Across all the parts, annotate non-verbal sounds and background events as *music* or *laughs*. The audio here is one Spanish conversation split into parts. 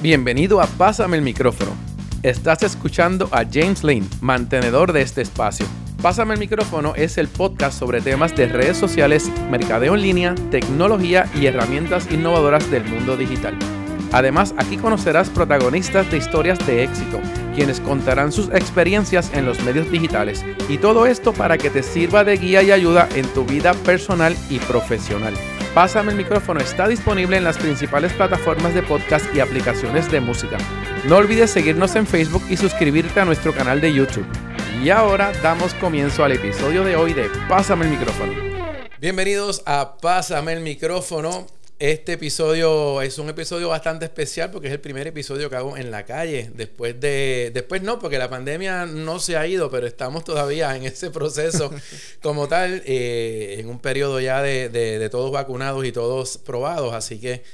Bienvenido a Pásame el micrófono. Estás escuchando a James Lane, mantenedor de este espacio. Pásame el micrófono es el podcast sobre temas de redes sociales, mercadeo en línea, tecnología y herramientas innovadoras del mundo digital. Además, aquí conocerás protagonistas de historias de éxito, quienes contarán sus experiencias en los medios digitales y todo esto para que te sirva de guía y ayuda en tu vida personal y profesional. Pásame el micrófono está disponible en las principales plataformas de podcast y aplicaciones de música. No olvides seguirnos en Facebook y suscribirte a nuestro canal de YouTube. Y ahora damos comienzo al episodio de hoy de Pásame el micrófono. Bienvenidos a Pásame el micrófono. Este episodio es un episodio bastante especial porque es el primer episodio que hago en la calle. Después de. Después no, porque la pandemia no se ha ido, pero estamos todavía en ese proceso *laughs* como tal, eh, en un periodo ya de, todos vacunados y todos probados. Así que,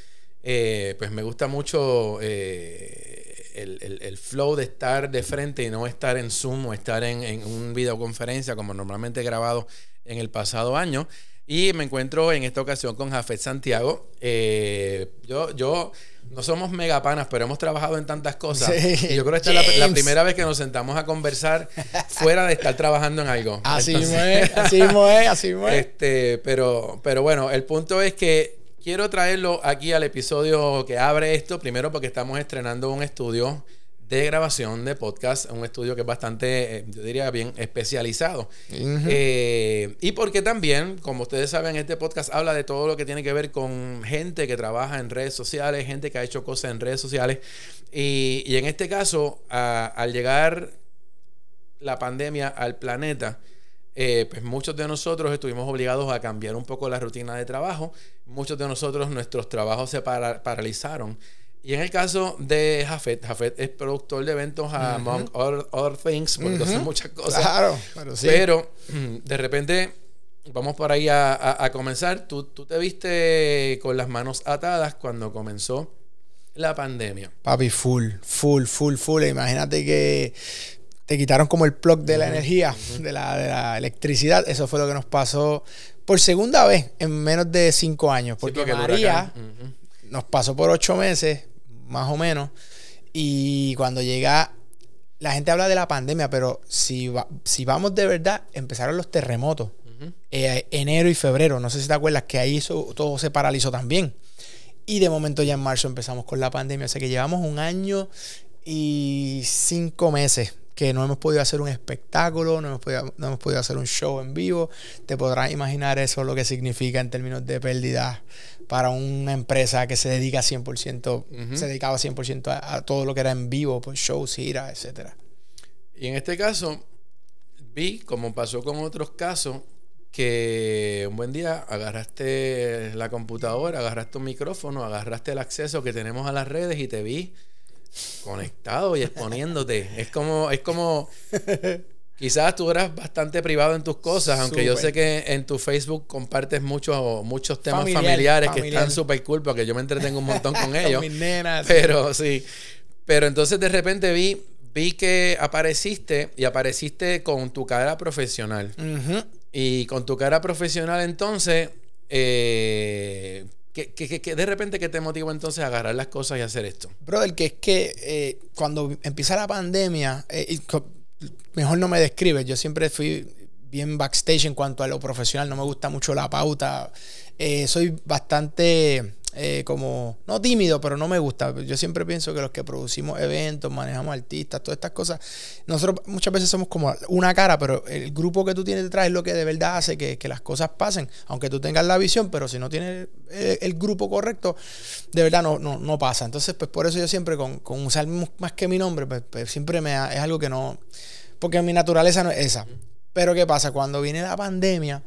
eh, pues me gusta mucho. Eh, el, flow de estar de frente y no estar en Zoom o estar en, en una videoconferencia como normalmente grabado en el pasado año. Y me encuentro en esta ocasión con Jafet Santiago. Eh, yo, yo, no somos megapanas, pero hemos trabajado en tantas cosas. y yo creo que esta es la, primera vez que nos sentamos a conversar *laughs* fuera de estar trabajando en algo. Así es, así es, así es. Este, pero, pero bueno, el punto es que quiero traerlo aquí al episodio que abre esto, primero porque estamos estrenando un estudio de grabación de podcast, un estudio que es bastante, eh, yo diría bien, especializado. Eh, y porque también, como ustedes saben, este podcast habla de todo lo que tiene que ver con gente que trabaja en redes sociales, gente que ha hecho cosas en redes sociales. Y, en este caso, al llegar la pandemia al planeta, eh, pues muchos de nosotros estuvimos obligados a cambiar un poco la rutina de trabajo. Muchos de nosotros, nuestros trabajos se paralizaron. Y en el caso de Jafet, Jafet es productor de eventos, among other, things, porque hace muchas cosas. Claro, pero sí. Pero mm, de repente, vamos por ahí a, comenzar. Tú, tú, te viste con las manos atadas cuando comenzó la pandemia. Papi, full, full, full, full. Imagínate que te quitaron como el plug de la energía, de, la, de, la, electricidad. Eso fue lo que nos pasó por segunda vez en menos de cinco años. Porque, María nos pasó por ocho meses más o menos. Y cuando llega, la gente habla de la pandemia, pero si, si vamos de verdad, empezaron los terremotos. Eh, enero y febrero, no sé si te acuerdas que ahí todo se paralizó también. Y de momento ya en marzo empezamos con la pandemia, o sea que llevamos un año y cinco meses que no hemos podido hacer un espectáculo, no hemos podido, no hemos podido hacer un show en vivo. Te podrás imaginar eso lo que significa en términos de pérdida para una empresa que se dedica 100%, se dedicaba 100% a, todo lo que era en vivo, pues shows, giras, etc. Y en este caso, vi, como pasó con otros casos, que un buen día agarraste la computadora, agarraste un micrófono, agarraste el acceso que tenemos a las redes y te vi conectado y exponiéndote. es como, es como Quizás tú eras bastante privado en tus cosas, aunque yo sé que en tu Facebook compartes muchos muchos temas familiares que están súper cool porque yo me entretengo un montón con *laughs* ellos. mis nenas. Pero sí. Pero entonces de repente vi, vi que apareciste y apareciste con tu cara profesional. Y con tu cara profesional entonces, eh, que, de repente que te motivó entonces a agarrar las cosas y hacer esto? Brother, que es que eh, cuando empieza la pandemia, eh, mejor no me describes. Yo siempre fui bien backstage en cuanto a lo profesional. No me gusta mucho la pauta. Eh, soy bastante eh, como, no tímido, pero no me gusta. Yo siempre pienso que los que producimos eventos, manejamos artistas, todas estas cosas, nosotros muchas veces somos como una cara, pero el grupo que tú tienes detrás es lo que de verdad hace que, las cosas pasen, aunque tú tengas la visión, pero si no tienes el, grupo correcto, de verdad no, no, pasa. Entonces, pues por eso yo siempre con, usar más que mi nombre, pues, pues siempre me es algo que no porque mi naturaleza no es esa. Pero ¿qué pasa? Cuando viene la pandemia,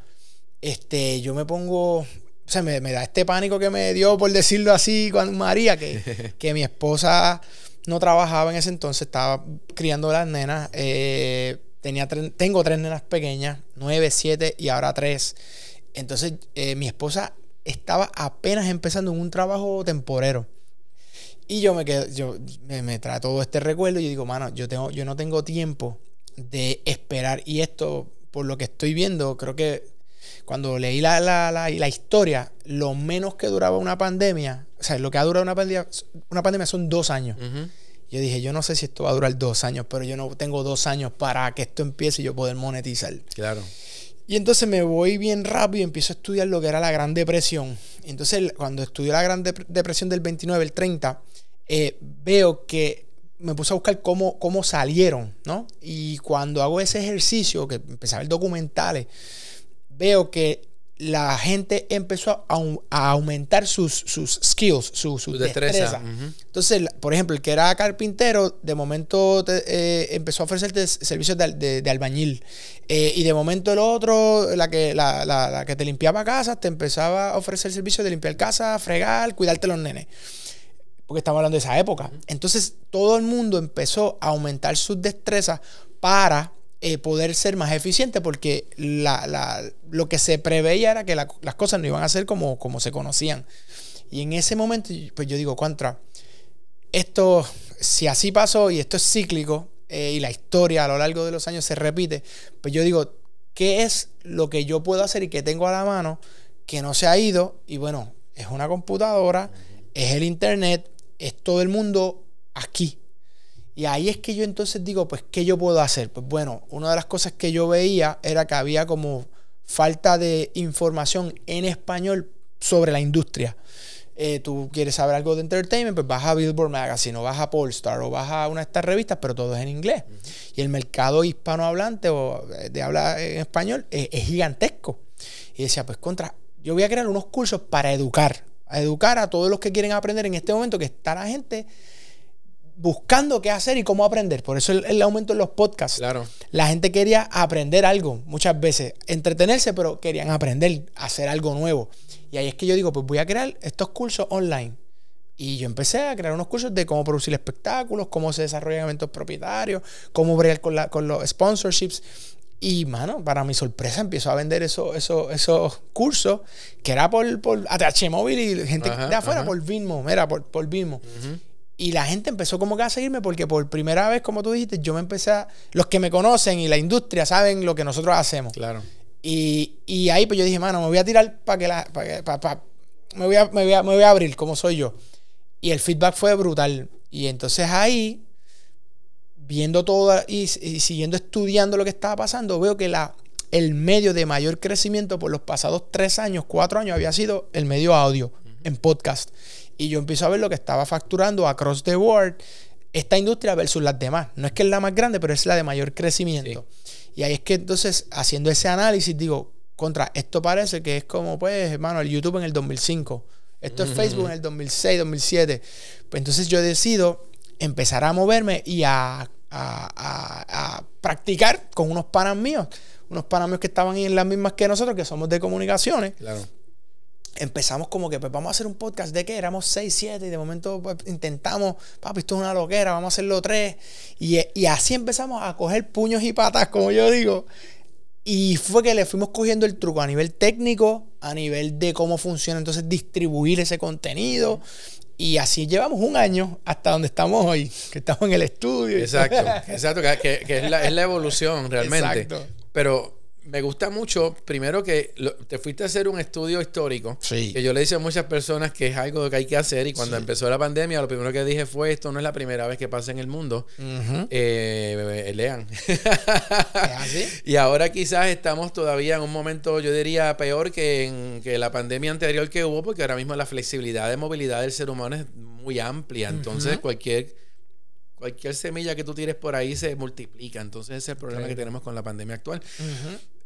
este, yo me pongo, o sea, me, da este pánico que me dio, por decirlo así, con María, que, *laughs* que mi esposa no trabajaba en ese entonces, estaba criando las nenas. Eh, tenía tengo tres nenas pequeñas, nueve, siete y ahora tres. Entonces, eh, mi esposa estaba apenas empezando en un trabajo temporero. Y yo me quedo, yo me, me trae todo este recuerdo y yo digo, mano, yo, tengo, yo no tengo tiempo de esperar. Y esto, por lo que estoy viendo, creo que cuando leí la, la, la, la, historia, lo menos que duraba una pandemia, o sea, lo que ha durado una pandemia, una pandemia son dos años. Yo dije, yo no sé si esto va a durar dos años, pero yo no tengo dos años para que esto empiece y yo poder monetizar. Claro. Y entonces me voy bien rápido y empiezo a estudiar lo que era la Gran Depresión. Entonces, cuando estudié la Gran Depresión del 29, el 30, eh, veo que me puse a buscar cómo, cómo salieron, ¿no? Y cuando hago ese ejercicio, que empecé a ver documentales, veo que la gente empezó a, aumentar sus, sus skills, su, su destreza. Entonces, por ejemplo, el que era carpintero, de momento eh, empezó a ofrecerte servicios de, albañil. Eh, y de momento el otro, la que, la, la, que te limpiaba casa, te empezaba a ofrecer servicios de limpiar casa, fregar, cuidarte los nenes. Porque estamos hablando de esa época. Entonces, todo el mundo empezó a aumentar sus destrezas para eh, poder ser más eficiente porque lo que se preveía era que las cosas no iban a ser como, se conocían. Y en ese momento, pues yo digo, contra, esto, si así pasó y esto es cíclico eh, y la historia a lo largo de los años se repite, pues yo digo, ¿qué es lo que yo puedo hacer y que tengo a la mano que no se ha ido? Y bueno, es una computadora, es el internet, es todo el mundo aquí. Y ahí es que yo entonces digo, pues, ¿qué yo puedo hacer? Pues bueno, una de las cosas que yo veía era que había como falta de información en español sobre la industria. Eh, tú quieres saber algo de entertainment, pues vas a Billboard Magazine o vas a Polestar o vas a una de estas revistas, pero todo es en inglés. Y el mercado hispanohablante o eh, de habla en español es, es, gigantesco. Y decía, pues contra, yo voy a crear unos cursos para educar, a educar a todos los que quieren aprender en este momento, que está la gente buscando qué hacer y cómo aprender. Por eso el, aumento en los podcasts. Claro. La gente quería aprender algo, muchas veces, entretenerse, pero querían aprender, hacer algo nuevo. Y ahí es que yo digo, pues voy a crear estos cursos online. Y yo empecé a crear unos cursos de cómo producir espectáculos, cómo se desarrollan eventos propietarios, cómo bregar con, la, con los sponsorships. Y, mano, para mi sorpresa, empiezo a vender esos, esos cursos que era por, por ATH Móvil y gente de afuera, por Vimo, era por, por Vimo. Y la gente empezó como que a seguirme porque por primera vez, como tú dijiste, yo me empecé a... Los que me conocen y la industria saben lo que nosotros hacemos. Claro. Y, y ahí pues yo dije, mano, me voy a tirar para que la... me, voy a, me, voy a, me voy a abrir como soy yo. Y el feedback fue brutal. Y entonces ahí, viendo todo y, siguiendo estudiando lo que estaba pasando, veo que la, el medio de mayor crecimiento por los pasados tres años, cuatro años, había sido el medio audio en podcast. Y yo empiezo a ver lo que estaba facturando across the board esta industria versus las demás. No es que es la más grande, pero es la de mayor crecimiento. Y ahí es que entonces, haciendo ese análisis, digo, contra, esto parece que es como, pues, hermano, el YouTube en el 2005. Esto es Facebook en el 2006, 2007. Pues entonces yo decido empezar a moverme y a, a, practicar con unos panas míos. Unos panas míos que estaban en las mismas que nosotros, que somos de comunicaciones. Claro empezamos como que, pues vamos a hacer un podcast de qué, éramos 6, 7 y de momento pues, intentamos, papi, esto es una loquera, vamos a hacerlo tres. Y, y, así empezamos a coger puños y patas, como yo digo. Y fue que le fuimos cogiendo el truco a nivel técnico, a nivel de cómo funciona entonces distribuir ese contenido. Y así llevamos un año hasta donde estamos hoy, que estamos en el estudio. Exacto, *laughs* exacto, que, que es, la, es, la, evolución realmente. Exacto. Pero me gusta mucho, primero que te fuiste a hacer un estudio histórico. Sí. Que yo le dije a muchas personas que es algo que hay que hacer. Y cuando empezó la pandemia, lo primero que dije fue: esto no es la primera vez que pasa en el mundo. Eh, lean. ¿Es *laughs* así? y ahora quizás estamos todavía en un momento, yo diría, peor que en que la pandemia anterior que hubo, porque ahora mismo la flexibilidad de movilidad del ser humano es muy amplia. Entonces, cualquier cualquier semilla que tú tires por ahí se multiplica. Entonces ese es el problema que tenemos con la pandemia actual.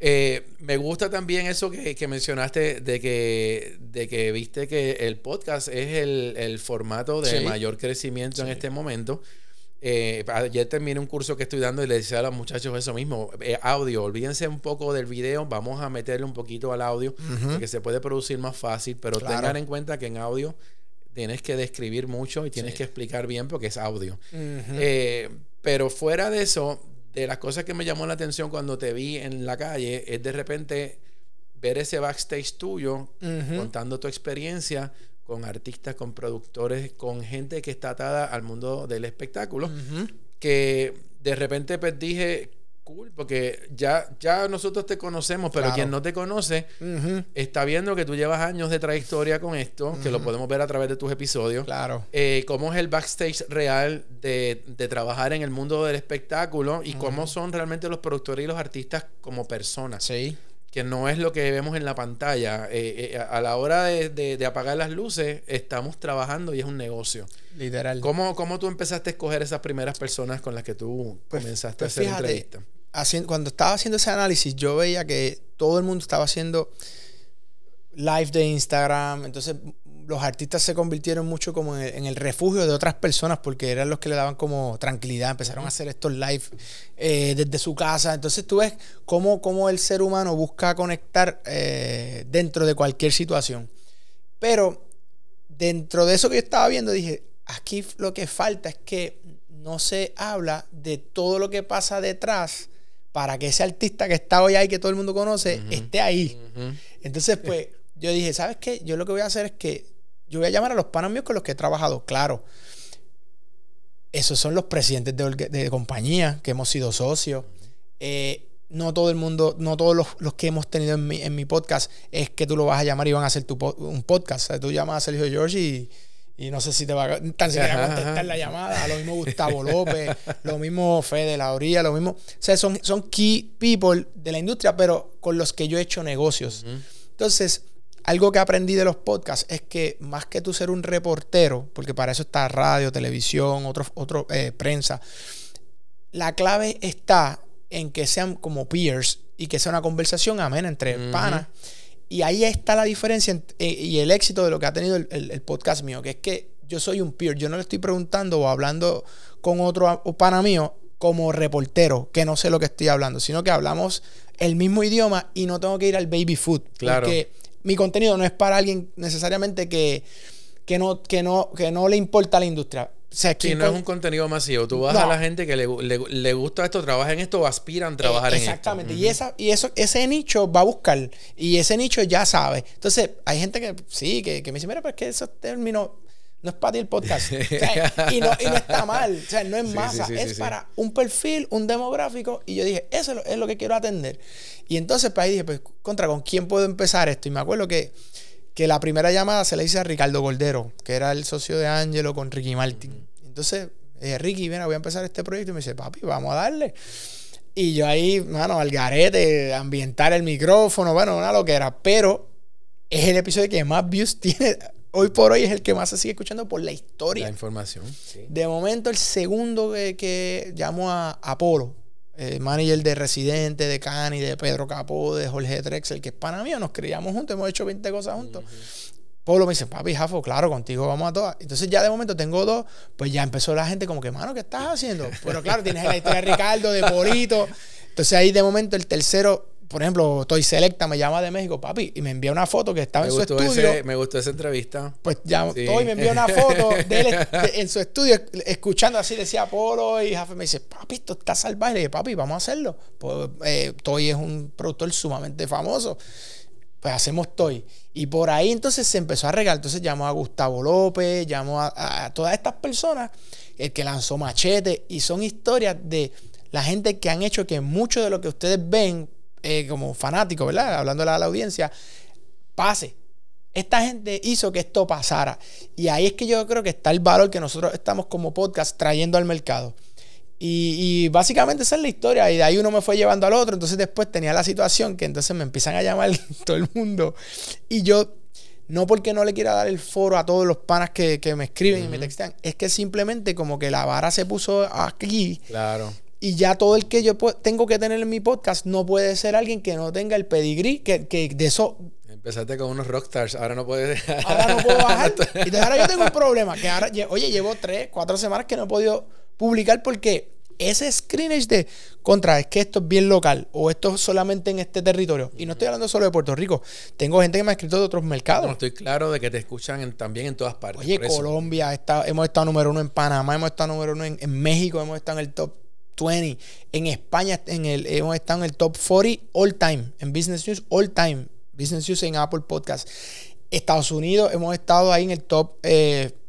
Eh, me gusta también eso que, mencionaste de que, de que viste que el podcast es el, formato de mayor crecimiento en este momento. Eh, ayer terminé un curso que estoy dando y le decía a los muchachos eso mismo, eh, audio, olvídense un poco del video, vamos a meterle un poquito al audio, que se puede producir más fácil, pero tengan en cuenta que en audio tienes que describir mucho y tienes que explicar bien porque es audio. Eh, pero fuera de eso, de las cosas que me llamó la atención cuando te vi en la calle, es de repente ver ese backstage tuyo, contando tu experiencia con artistas, con productores, con gente que está atada al mundo del espectáculo, que de repente pues dije, cool, porque ya, ya nosotros te conocemos, pero quien no te conoce está viendo que tú llevas años de trayectoria con esto, que lo podemos ver a través de tus episodios. Claro. Eh, cómo es el backstage real de, trabajar en el mundo del espectáculo y cómo son realmente los productores y los artistas como personas. Sí que no es lo que vemos en la pantalla. Eh, eh, a la hora de, apagar las luces, estamos trabajando y es un negocio. Literal. ¿Cómo, cómo tú empezaste a escoger esas primeras personas con las que tú pues, comenzaste a pues hacer entrevistas? cuando estaba haciendo ese análisis, yo veía que todo el mundo estaba haciendo live de Instagram. Entonces, los artistas se convirtieron mucho como en el, refugio de otras personas porque eran los que le daban como tranquilidad. Empezaron a hacer estos live eh, desde su casa. Entonces tú ves cómo, cómo el ser humano busca conectar eh, dentro de cualquier situación. Pero dentro de eso que yo estaba viendo, dije, aquí lo que falta es que no se habla de todo lo que pasa detrás para que ese artista que está hoy ahí, que todo el mundo conoce, esté ahí. Entonces, pues, yo dije, ¿sabes qué? Yo lo que voy a hacer es que yo voy a llamar a los panos míos con los que he trabajado, claro. Esos son los presidentes de, compañía que hemos sido socios. Eh, no todo el mundo, no todos los, que hemos tenido en mi, en mi, podcast es que tú lo vas a llamar y van a hacer tu, un podcast. O sea, tú llamas a Sergio George y, y no sé si te va a, tan siquiera contestar la llamada. Lo mismo Gustavo López, lo mismo Fede Lauría, lo mismo. O sea, son, son key people de la industria, pero con los que yo he hecho negocios. Entonces, algo que aprendí de los podcasts es que más que tú ser un reportero, porque para eso está radio, televisión, otro, otro eh, prensa, la clave está en que sean como peers y que sea una conversación amena entre panas. Y ahí está la diferencia eh, y el éxito de lo que ha tenido el, podcast mío, que es que yo soy un peer, yo no le estoy preguntando o hablando con otro pana mío como reportero, que no sé lo que estoy hablando, sino que hablamos el mismo idioma y no tengo que ir al baby food. Claro. Porque mi contenido no es para alguien necesariamente que, que, no, que, no, que no le importa la industria. O sea, si no es un contenido masivo. Tú vas a la gente que le, le, gusta esto, trabaja en esto o aspiran a trabajar en esto. Exactamente. Y, esa, y eso, ese nicho va a buscar. Y ese nicho ya sabe. Entonces, hay gente que sí, que, que me dice, mira, pero es que esos términos no es para ti el podcast. *laughs* y, no, y, no, está mal. O sea, no es masa. es para un perfil, un demográfico. Y yo dije, eso es lo, que quiero atender. Y entonces, pues ahí dije, pues, contra, ¿con quién puedo empezar esto? Y me acuerdo que, que la primera llamada se le hice a Ricardo Goldero, que era el socio de Angelo con Ricky Martin. Entonces, dije, Ricky, mira, voy a empezar este proyecto. Y me dice, papi, vamos a darle. Y yo ahí, mano, al garete, ambientar el micrófono, bueno, una loquera. Pero es el episodio que más views *laughs* tiene hoy por hoy es el que más se sigue escuchando por la historia. La información. De momento, el segundo que, que llamo a Apolo, el manager de Residente, de Cani, de Pedro Capó, de Jorge Drexel, que es pana mío, nos criamos juntos, hemos hecho 20 cosas juntos. Polo me dice, papi, Jafo, claro, contigo vamos a todas. Entonces ya de momento tengo dos, pues ya empezó la gente como que, mano, ¿qué estás haciendo? Pero claro, tienes la historia de Ricardo, de Polito. Entonces ahí de momento el tercero por ejemplo, Toy Selecta me llama de México, papi, y me envía una foto que estaba en su estudio. me gustó esa entrevista. Pues ya, Toy me envió una foto *laughs* de él en su estudio, escuchando así, decía Polo, y Jafe me dice, papi, esto está salvaje. Le dije, papi, vamos a hacerlo. Pues, eh, Toy es un productor sumamente famoso. Pues hacemos Toy. Y por ahí entonces se empezó a regalar. Entonces llamó a Gustavo López, llamó a, a todas estas personas, el que lanzó Machete, y son historias de la gente que han hecho que mucho de lo que ustedes ven eh, como fanático, ¿verdad? Hablando a la audiencia, pase. Esta gente hizo que esto pasara. Y ahí es que yo creo que está el valor que nosotros estamos como podcast trayendo al mercado. Y, básicamente esa es la historia. Y de ahí uno me fue llevando al otro. Entonces después tenía la situación que entonces me empiezan a llamar *laughs* todo el mundo. Y yo, no porque no le quiera dar el foro a todos los panas que, me escriben y me textean, es que simplemente como que la vara se puso aquí. Claro. Y ya todo el que yo tengo que tener en mi podcast no puede ser alguien que no tenga el pedigrí, que, que de eso... Empezaste con unos rockstars, ahora no puedes... *laughs* ahora no puedo bajar. y ahora yo tengo un problema, que ahora, oye, llevo tres, cuatro semanas que no he podido publicar porque ese screenage de contra, es que esto es bien local o esto es solamente en este territorio. Y no estoy hablando solo de Puerto Rico. Tengo gente que me ha escrito de otros mercados. No, estoy claro de que te escuchan también en todas partes. Oye, Colombia, está, hemos estado número uno en Panamá, hemos estado número uno en, en México, hemos estado en el top 20. En España en el, hemos estado en el top 40 all time. En Business News all time. Business News en Apple Podcast. Estados Unidos hemos estado ahí en el top 50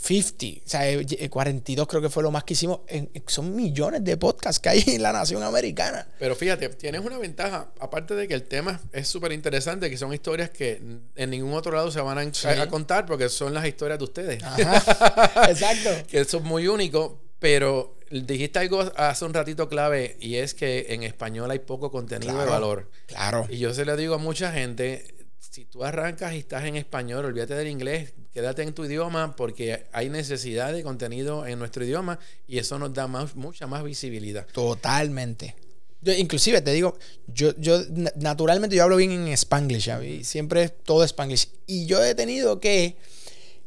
50, o sea, 42 creo que fue lo más que hicimos. son millones de podcasts que hay en la nación americana. Pero fíjate, tienes una ventaja, aparte de que el tema es súper interesante, que son historias que en ningún otro lado se van a, contar porque son las historias de ustedes. *laughs* Exacto. que eso es muy único, pero dijiste algo hace un ratito clave y es que en español hay poco contenido de valor. Claro. Y yo se lo digo a mucha gente, si tú arrancas y estás en español, olvídate del inglés, quédate en tu idioma porque hay necesidad de contenido en nuestro idioma y eso nos da más, mucha más visibilidad. Totalmente. Yo, inclusive te digo, yo, yo naturalmente yo hablo bien en spanglish, y siempre es todo spanglish. Y yo he tenido que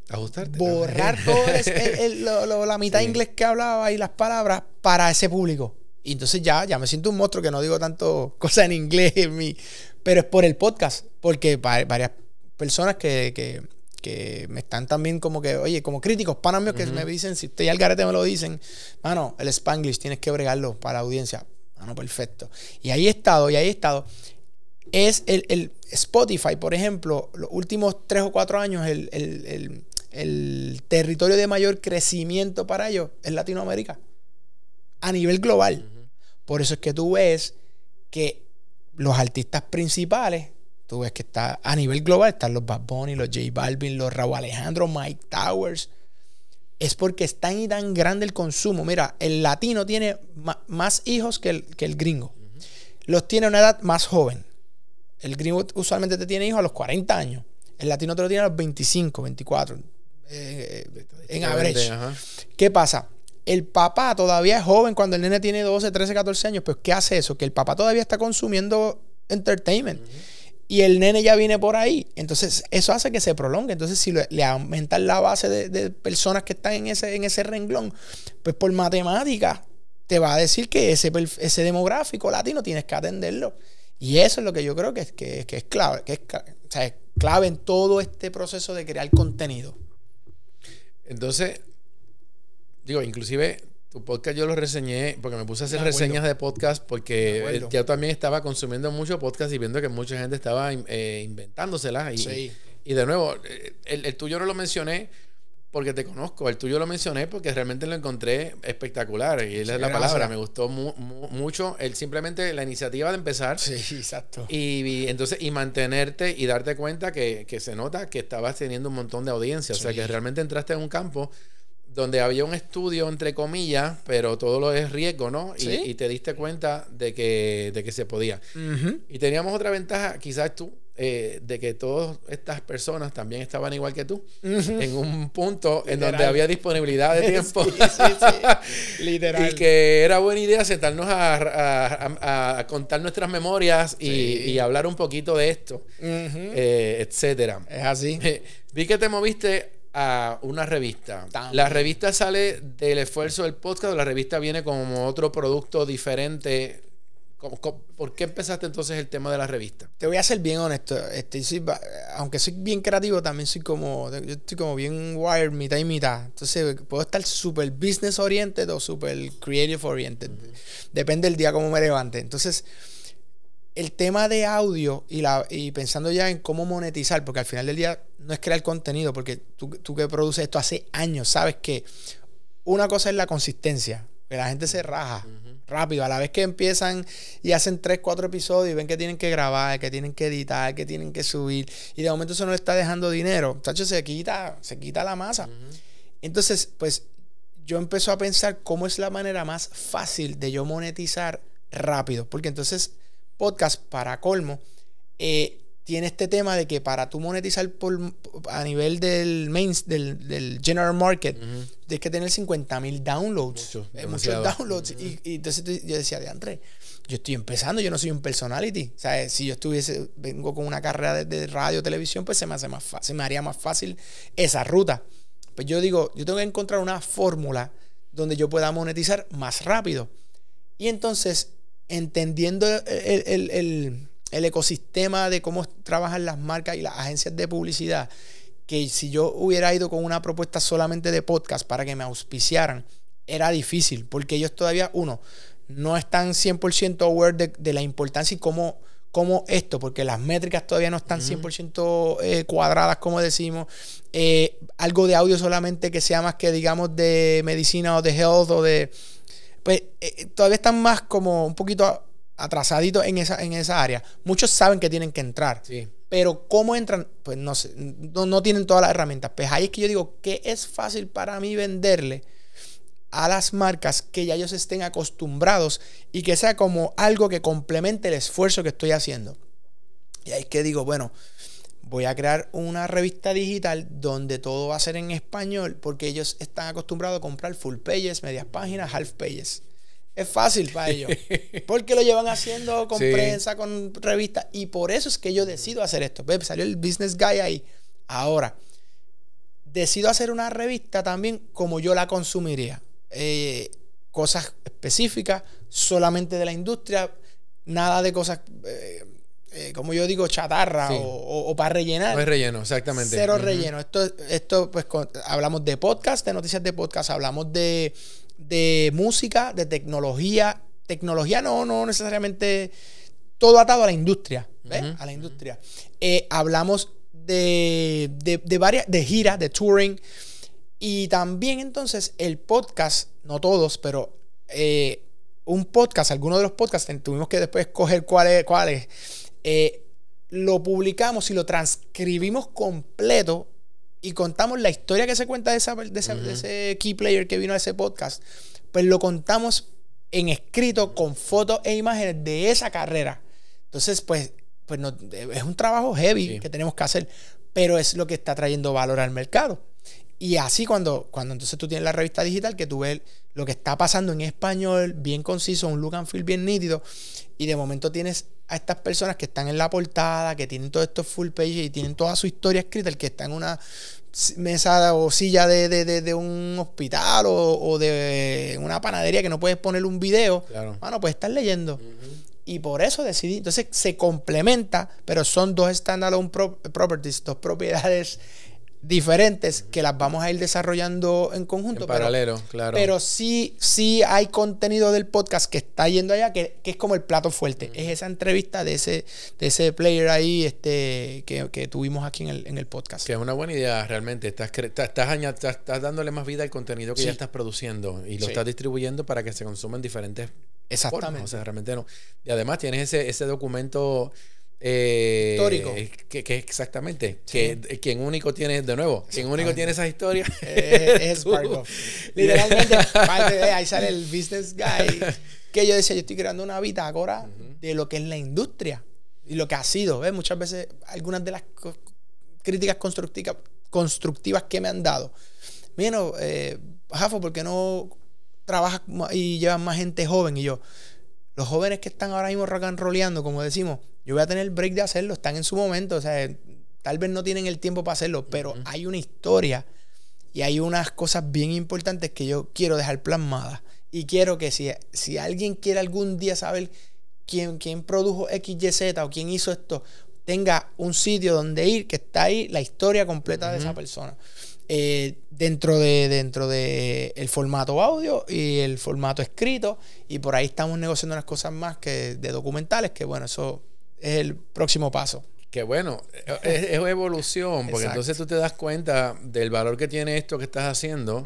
Ajustarte, borrar *laughs* todo la mitad inglés que hablaba y las palabras para ese público. Y entonces ya, ya me siento un monstruo que no digo tanto *laughs* cosas en inglés en mi, pero es por el podcast, porque varias personas que, me están también como que, oye, como críticos, panas míos que me dicen, si usted y Algarete me lo dicen, mano, el Spanglish tienes que bregarlo para la audiencia. Mano, perfecto. Y ahí he estado, y ahí he estado. Es el, Spotify, por ejemplo, los últimos tres o cuatro años, el, territorio de mayor crecimiento para ellos es Latinoamérica. A nivel global. Por eso es que tú ves que los artistas principales, tú ves que está a nivel global, están los Bad Bunny, los J Balvin, los Raúl Alejandro, Mike Towers. Es porque es tan y tan grande el consumo. Mira, el latino tiene más hijos que el, que el gringo. Los tiene a una edad más joven. El gringo usualmente te tiene hijos a los 40 años. El latino te lo tiene a los 25, 24. Eh, en average. ¿Qué pasa? el papá todavía es joven cuando el nene tiene 12, 13, 14 años, pues ¿qué hace eso? Que el papá todavía está consumiendo entertainment. Y el nene ya viene por ahí. Entonces, eso hace que se prolongue. Entonces, si le, aumentan la base de, personas que están en ese, en ese renglón, pues por matemática te va a decir que ese, ese demográfico latino tienes que atenderlo. Y eso es lo que yo creo que es, que, es clave, que es, es clave en todo este proceso de crear contenido. Entonces, digo, inclusive tu podcast yo lo reseñé porque me puse a hacer reseñas de podcast porque yo también estaba consumiendo mucho podcast y viendo que mucha gente estaba eh, inventándoselas. Y, y de nuevo, eh, el, tuyo no lo mencioné porque te conozco, el tuyo lo mencioné porque realmente lo encontré espectacular y es la palabra, me gustó mucho el simplemente la iniciativa de empezar. Sí, exacto. Y, entonces y mantenerte y darte cuenta que, que, se nota que estabas teniendo un montón de audiencia, o sea que realmente entraste en un campo donde había un estudio, entre comillas, pero todo lo es riesgo, ¿no? Y, te diste cuenta de que, de que se podía. Y teníamos otra ventaja, quizás tú, eh, de que todas estas personas también estaban igual que tú, en un punto en donde había disponibilidad de *laughs* tiempo. *laughs* Literal. y que era buena idea sentarnos a, contar nuestras memorias y, hablar un poquito de esto, eh, etcétera. Es así. *laughs* Vi que te moviste a una revista. ¿La revista sale del esfuerzo del podcast la revista viene como otro producto diferente? ¿Por qué empezaste entonces el tema de la revista? Te voy a ser bien honesto. Este, aunque soy bien creativo, también soy como. Yo estoy como bien wired, mitad y mitad. Entonces, puedo estar súper business oriented o súper creative oriented. Depende del día cómo me levante. Entonces, el tema de audio y, la, y pensando ya en cómo monetizar, porque al final del día no es crear contenido, porque tú, tú que produces esto hace años, sabes que una cosa es la consistencia, que la gente se raja rápido, a la vez que empiezan y hacen tres, cuatro episodios y ven que tienen que grabar, que tienen que editar, que tienen que subir, y de momento eso no le está dejando dinero, tacho, se quita, se quita la masa. Entonces, pues yo empecé a pensar cómo es la manera más fácil de yo monetizar rápido, porque entonces podcast, para colmo, eh, tiene este tema de que para tú monetizar por, a nivel del main, del, general market, tienes que tener 50 mil downloads. muchos downloads. Y, entonces yo decía, de André, yo estoy empezando, yo no soy un personality. O sea, si yo estuviese, vengo con una carrera de, radio, televisión, pues se me hace más fácil, se me haría más fácil esa ruta. Pues yo digo, yo tengo que encontrar una fórmula donde yo pueda monetizar más rápido. Y entonces entendiendo el, ecosistema de cómo trabajan las marcas y las agencias de publicidad, que si yo hubiera ido con una propuesta solamente de podcast para que me auspiciaran, era difícil, porque ellos todavía, uno, no están 100% aware de, la importancia y cómo, esto, porque las métricas todavía no están 100% eh, cuadradas, como decimos. Eh, algo de audio solamente que sea más que, digamos, de medicina o de health o de... Pues eh, todavía están más como un poquito atrasaditos en esa, en esa área. Muchos saben que tienen que entrar. Sí. Pero cómo entran, pues no sé, no, no tienen todas las herramientas. Pues ahí es que yo digo que es fácil para mí venderle a las marcas que ya ellos estén acostumbrados y que sea como algo que complemente el esfuerzo que estoy haciendo. Y ahí es que digo, bueno, voy a crear una revista digital donde todo va a ser en español porque ellos están acostumbrados a comprar full pages, medias páginas, half pages. Es fácil para ellos. *laughs* Porque lo llevan haciendo con prensa, con revistas. Y por eso es que yo decido hacer esto. ¿Ves? Salió el business guy ahí. Ahora, decido hacer una revista también como yo la consumiría. Eh, cosas específicas, solamente de la industria, nada de cosas, eh, eh, como yo digo, chatarra o, para rellenar. No es relleno, exactamente. Cero relleno. Esto, esto pues, hablamos de podcast, de noticias de podcast, hablamos de de música, de tecnología. Tecnología no, no necesariamente todo atado a la industria. A la industria. Eh, hablamos de, de, varias, de giras, de touring. Y también entonces el podcast, no todos, pero eh, un podcast, algunos de los podcasts, tuvimos que después escoger cuáles, cuáles. Eh, lo publicamos y lo transcribimos completo y contamos la historia que se cuenta de, ese key player que vino a ese podcast, pues lo contamos en escrito con fotos e imágenes de esa carrera. Entonces, pues, pues no, es un trabajo heavy que tenemos que hacer, pero es lo que está trayendo valor al mercado. Y así cuando, cuando entonces tú tienes la revista digital, que tú ves lo que está pasando en español, bien conciso, un look and feel bien nítido, y de momento tienes a estas personas que están en la portada, que tienen todos estos full pages y tienen toda su historia escrita, el que está en una mesa o silla de, un hospital o, de una panadería que no puedes poner un video, claro. bueno, pues estás leyendo. Y por eso decidí. Entonces se complementa, pero son dos standalone properties, dos propiedades diferentes que las vamos a ir desarrollando en conjunto. En paralelo, claro. Pero sí, sí hay contenido del podcast que está yendo allá, que, es como el plato fuerte. Es esa entrevista de ese, de ese player ahí este, que, tuvimos aquí en el, en el, podcast. Que es una buena idea, realmente. Estás, estás, estás, dándole más vida al contenido que ya estás produciendo y lo estás distribuyendo para que se consuman diferentes Exactamente. O sea, realmente no. Y además tienes ese, ese documento eh, Histórico. Que, que, exactamente. Que quien único tiene, de nuevo, quien único tiene esa historia *laughs* es, Literalmente, ahí sale el business guy. Que yo decía, yo estoy creando una bitácora de lo que es la industria y lo que ha sido. ¿ves? Muchas veces, algunas de las críticas constructivas, constructivas que me han dado. Mira, eh, Jafo, ¿por qué no trabajas y llevas más gente joven? Y yo, los jóvenes que están ahora mismo rock and roleando, como decimos, yo voy a tener el break de hacerlo, están en su momento, o sea, tal vez no tienen el tiempo para hacerlo, pero hay una historia y hay unas cosas bien importantes que yo quiero dejar plasmadas. Y quiero que si, si alguien quiere algún día saber quién, quién produjo XYZ o quién hizo esto, tenga un sitio donde ir, que está ahí la historia completa de esa persona. Eh, dentro de dentro de el formato audio y el formato escrito y por ahí estamos negociando unas cosas más que de documentales que bueno eso es el próximo paso. Que bueno, es, evolución, porque entonces tú te das cuenta del valor que tiene esto que estás haciendo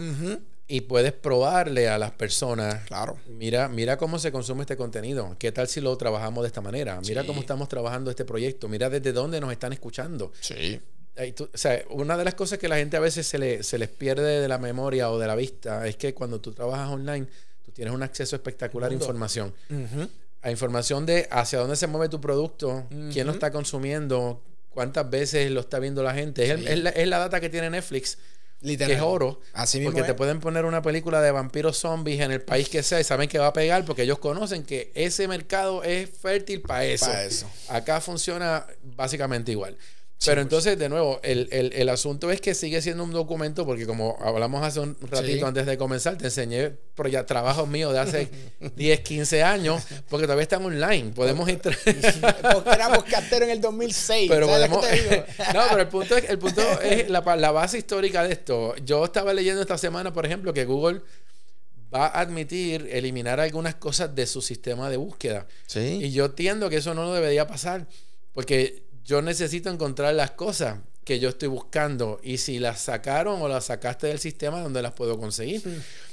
y puedes probarle a las personas. Claro. Mira, mira cómo se consume este contenido. ¿Qué tal si lo trabajamos de esta manera? Mira cómo estamos trabajando este proyecto. Mira desde dónde nos están escuchando. Sí. O sea, una de las cosas que la gente a veces se, le, se les pierde de la memoria o de la vista es que cuando tú trabajas online, tú tienes un acceso espectacular a información a información de hacia dónde se mueve tu producto, quién lo está consumiendo, cuántas veces lo está viendo la gente. Es, la, data que tiene Netflix. Que es oro. Así porque te pueden poner una película de vampiros zombies en el país que sea y saben que va a pegar porque ellos conocen que ese mercado es fértil para eso. Para eso. Acá funciona básicamente igual. Pero entonces, de nuevo, el, el, el, asunto es que sigue siendo un documento, porque como hablamos hace un ratito antes de comenzar, te enseñé por ya trabajos míos de hace *laughs* 10, 15 años, porque todavía están online. Podemos entrar. *laughs* porque éramos carteros en el 2006. Pero podemos. *laughs* no, pero el punto es, el punto es la, la base histórica de esto. Yo estaba leyendo esta semana, por ejemplo, que Google va a admitir eliminar algunas cosas de su sistema de búsqueda. Sí. Y yo entiendo que eso no debería pasar, porque yo necesito encontrar las cosas. que yo estoy buscando y si las sacaron o las sacaste del sistema donde las puedo conseguir.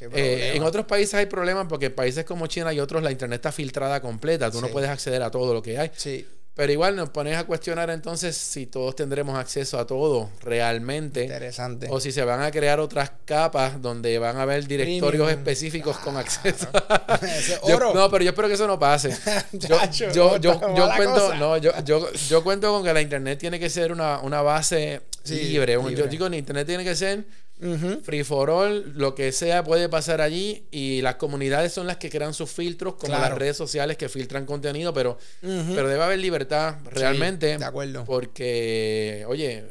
Eh, en otros países hay problemas porque en países como China y otros la internet está filtrada completa, tú no puedes acceder a todo lo que hay. Sí. Pero igual nos pones a cuestionar entonces si todos tendremos acceso a todo realmente. Interesante. O si se van a crear otras capas donde van a haber directorios específicos con acceso. *laughs* no, pero yo espero que eso no pase. *laughs* yo, yo, cuento, no, yo, yo, cuento con que la internet tiene que ser una, una base libre. Yo digo, la internet tiene que ser Free for all, lo que sea puede pasar allí y las comunidades son las que crean sus filtros, como las redes sociales que filtran contenido, pero, pero debe haber libertad realmente. de acuerdo. Porque, oye,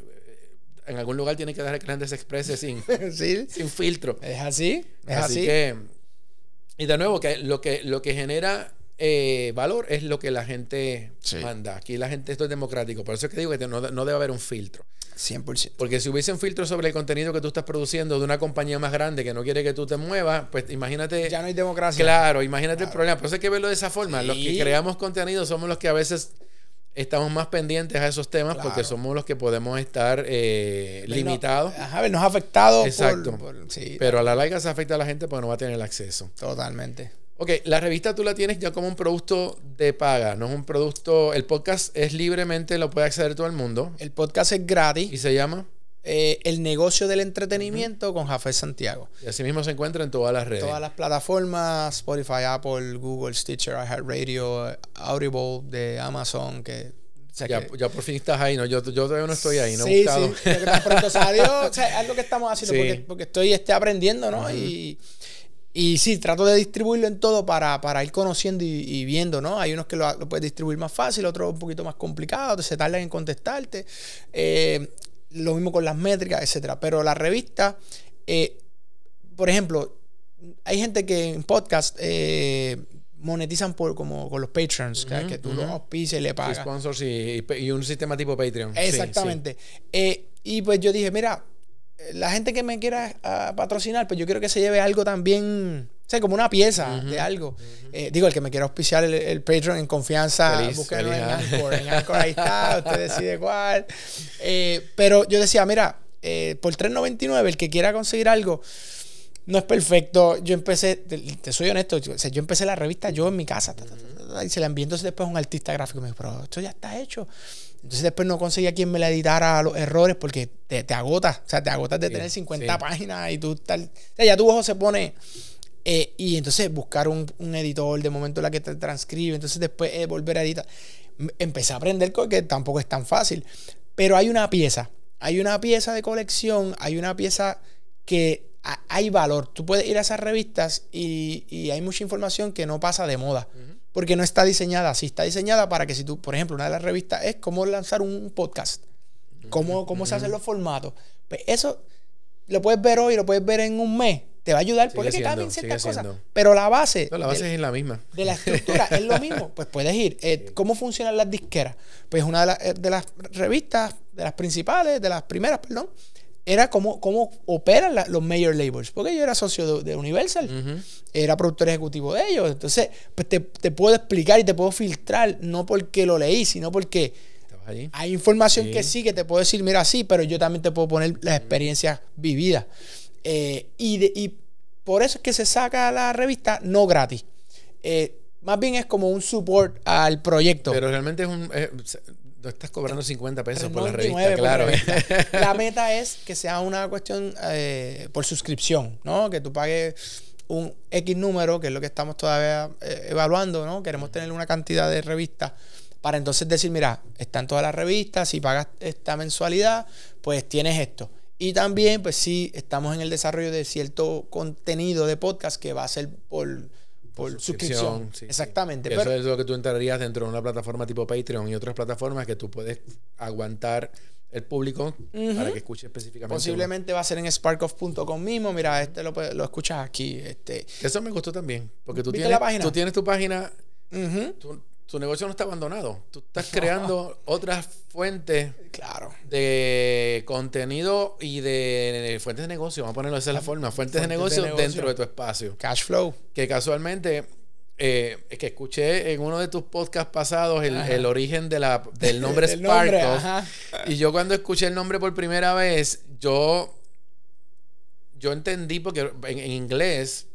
en algún lugar tiene que dejar que la gente se exprese sin, *laughs* sin filtro. Es así, es así. así. que, y de nuevo, que lo que, lo que genera eh, valor es lo que la gente manda. Aquí la gente, esto es democrático. Por eso es que digo que no, no debe haber un filtro. 100%. Porque si hubiese un filtro sobre el contenido que tú estás produciendo de una compañía más grande que no quiere que tú te muevas, pues imagínate. Ya no hay democracia. Claro, imagínate el problema. Por eso hay que verlo de esa forma. Los que creamos contenido somos los que a veces estamos más pendientes a esos temas porque somos los que podemos estar eh, limitados. Ajá, vernos afectados. Exacto. Pero a la larga se afecta a la gente porque no va a tener el acceso. Totalmente. Ok, la revista tú la tienes ya como un producto de paga, no es un producto. El podcast es libremente, lo puede acceder todo el mundo. El podcast es gratis. ¿Y se llama? Eh, el negocio del entretenimiento con Jafé Santiago. Y así mismo se encuentra en todas las redes. Todas las plataformas, Spotify, Apple, Google, Stitcher, iHeartRadio, Audible de Amazon, que ya, por fin estás ahí, ¿no? Yo, yo todavía no estoy ahí, ¿no? Sí, sí. Pronto salió. o sea, es lo que estamos haciendo *laughs* porque, porque, estoy este, aprendiendo, ¿no? Y y sí, trato de distribuirlo en todo para, ir conociendo y, viendo, ¿no? Hay unos que lo, puedes distribuir más fácil, otros un poquito más complicados, se tardan en contestarte. Eh, lo mismo con las métricas, etcétera. Pero la revista, eh, por ejemplo, hay gente que en podcast eh, monetizan por como con los patrons, que, tú los auspicias y le pagas. Sponsors y, un sistema tipo Patreon. Exactamente. y pues yo dije, mira, la gente que me quiera ah, patrocinar, pues yo quiero que se lleve algo también, o sea, como una pieza de algo. Eh, digo, el que me quiera auspiciar el, Patreon en confianza, búsquenlo en Anchor. En Anchor ahí está, usted decide cuál. Eh, pero yo decía, mira, eh, por 3.99, el que quiera conseguir algo, no es perfecto. Yo empecé, te, soy honesto, yo, yo empecé la revista yo en mi casa. y se la envié entonces después un artista gráfico. Me dijo, pero esto ya está hecho. Entonces después no conseguía quien me la editara los errores porque te, te agotas. O sea, te agotas de tener 50 páginas y tú tal. O sea, ya tu ojo se pone. Eh, y entonces buscar un, editor de momento la que te transcribe. Entonces después eh, volver a editar. Empecé a aprender que tampoco es tan fácil. Pero hay una pieza. Hay una pieza de colección. Hay una pieza que hay valor. Tú puedes ir a esas revistas y, hay mucha información que no pasa de moda porque no está diseñada así. Está diseñada para que si tú, por ejemplo, una de las revistas es cómo lanzar un podcast, cómo, cómo se hacen los formatos. Pues eso lo puedes ver hoy, lo puedes ver en un mes. Te va a ayudar porque cambien ciertas cosas. Pero la base. la base es la misma. De la estructura es lo mismo. Pues puedes ir. Eh, ¿Cómo funcionan las disqueras? Pues una de, eh, de las revistas, de las principales, de las primeras, perdón, era cómo, cómo operan los major labels. Porque yo era socio de, Universal, era productor ejecutivo de ellos. Entonces, pues te, puedo explicar y te puedo filtrar, no porque lo leí, sino porque hay información que sí, que te puedo decir, mira, sí, pero yo también te puedo poner las experiencias vividas. Eh, y, por eso es que se saca la revista no gratis. Eh, más bien es como un support al proyecto. Pero realmente es un. Tú estás cobrando 50 pesos por la revista, claro. La *laughs* meta es que sea una cuestión eh, por suscripción, ¿no? Que tú pagues un X número, que es lo que estamos todavía eh, evaluando, ¿no? Queremos tener una cantidad de revistas para entonces decir, mira, están todas las revistas, si pagas esta mensualidad, pues tienes esto. Y también, pues sí, estamos en el desarrollo de cierto contenido de podcast que va a ser por por suscripción. Exactamente. Eso es lo que tú entrarías dentro de una plataforma tipo Patreon y otras plataformas que tú puedes aguantar el público para que escuche específicamente. Posiblemente va a ser en sparkoff.com mismo. Mira, este lo, lo, escuchas aquí. Este. Eso me gustó también. Porque tú, tienes, tú tienes tu página. Tu negocio no está abandonado. Tú estás *laughs* creando otras fuentes claro. de contenido y de, fuentes de negocio. Vamos a ponerlo de esa la forma. Fuentes, de, negocio dentro de tu espacio. Cash flow. Que casualmente eh, es que escuché en uno de tus podcasts pasados el, el origen de la, del *laughs* nombre Sparkle. Y yo cuando escuché el nombre por primera vez, yo yo entendí porque en, inglés